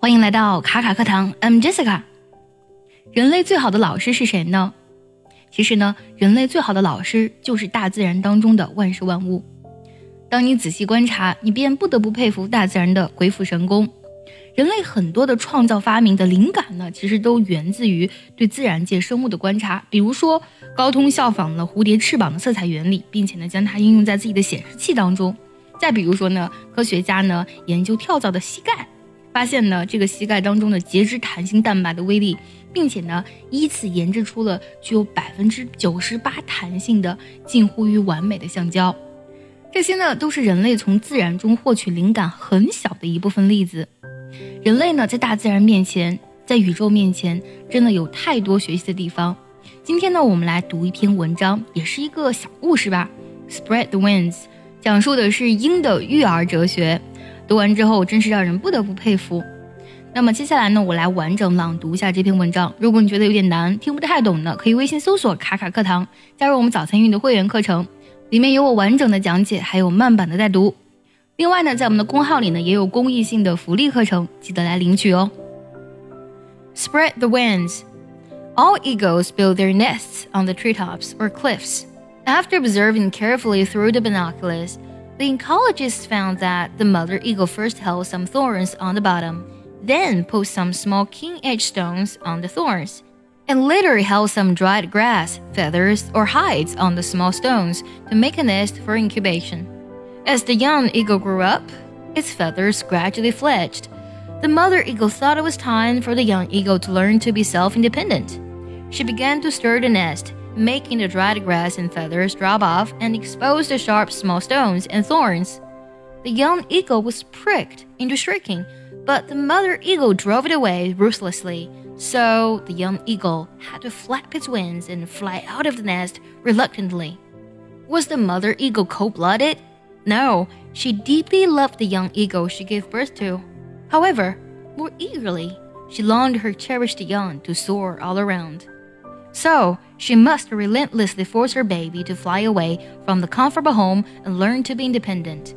欢迎来到卡卡课堂，I'm Jessica。人类最好的老师是谁呢？其实呢，人类最好的老师就是大自然当中的万事万物。当你仔细观察，你便不得不佩服大自然的鬼斧神工。人类很多的创造发明的灵感呢，其实都源自于对自然界生物的观察。比如说，高通效仿了蝴蝶翅膀的色彩原理，并且呢，将它应用在自己的显示器当中。再比如说呢，科学家呢研究跳蚤的膝盖，发现呢这个膝盖当中的截肢弹性蛋白的威力，并且呢依次研制出了具有百分之九十八弹性的近乎于完美的橡胶。这些呢都是人类从自然中获取灵感很小的一部分例子。人类呢在大自然面前，在宇宙面前，真的有太多学习的地方。今天呢我们来读一篇文章，也是一个小故事吧。Spread the wings。讲述的是鹰的育儿哲学，读完之后真是让人不得不佩服。那么接下来呢，我来完整朗读一下这篇文章。如果你觉得有点难，听不太懂的，可以微信搜索“卡卡课堂”，加入我们早餐运的会员课程，里面有我完整的讲解，还有慢版的带读。另外呢，在我们的公号里呢，也有公益性的福利课程，记得来领取哦。Spread the wings. All eagles build their nests on the treetops or cliffs. After observing carefully through the binoculars, the ecologists found that the mother eagle first held some thorns on the bottom, then put some small keen edge stones on the thorns, and later held some dried grass, feathers, or hides on the small stones to make a nest for incubation. As the young eagle grew up, its feathers gradually fledged. The mother eagle thought it was time for the young eagle to learn to be self independent. She began to stir the nest making the dried grass and feathers drop off and expose the sharp small stones and thorns. The young eagle was pricked into shrieking, but the mother eagle drove it away ruthlessly. So the young eagle had to flap its wings and fly out of the nest reluctantly. Was the mother eagle cold blooded? No, she deeply loved the young eagle she gave birth to. However, more eagerly, she longed her cherished young to soar all around. So, she must relentlessly force her baby to fly away from the comfortable home and learn to be independent.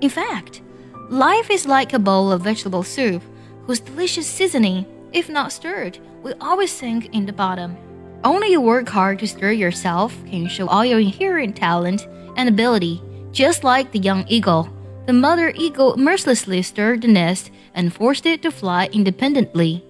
In fact, life is like a bowl of vegetable soup whose delicious seasoning, if not stirred, will always sink in the bottom. Only you work hard to stir yourself can you show all your inherent talent and ability, just like the young eagle. The mother eagle mercilessly stirred the nest and forced it to fly independently.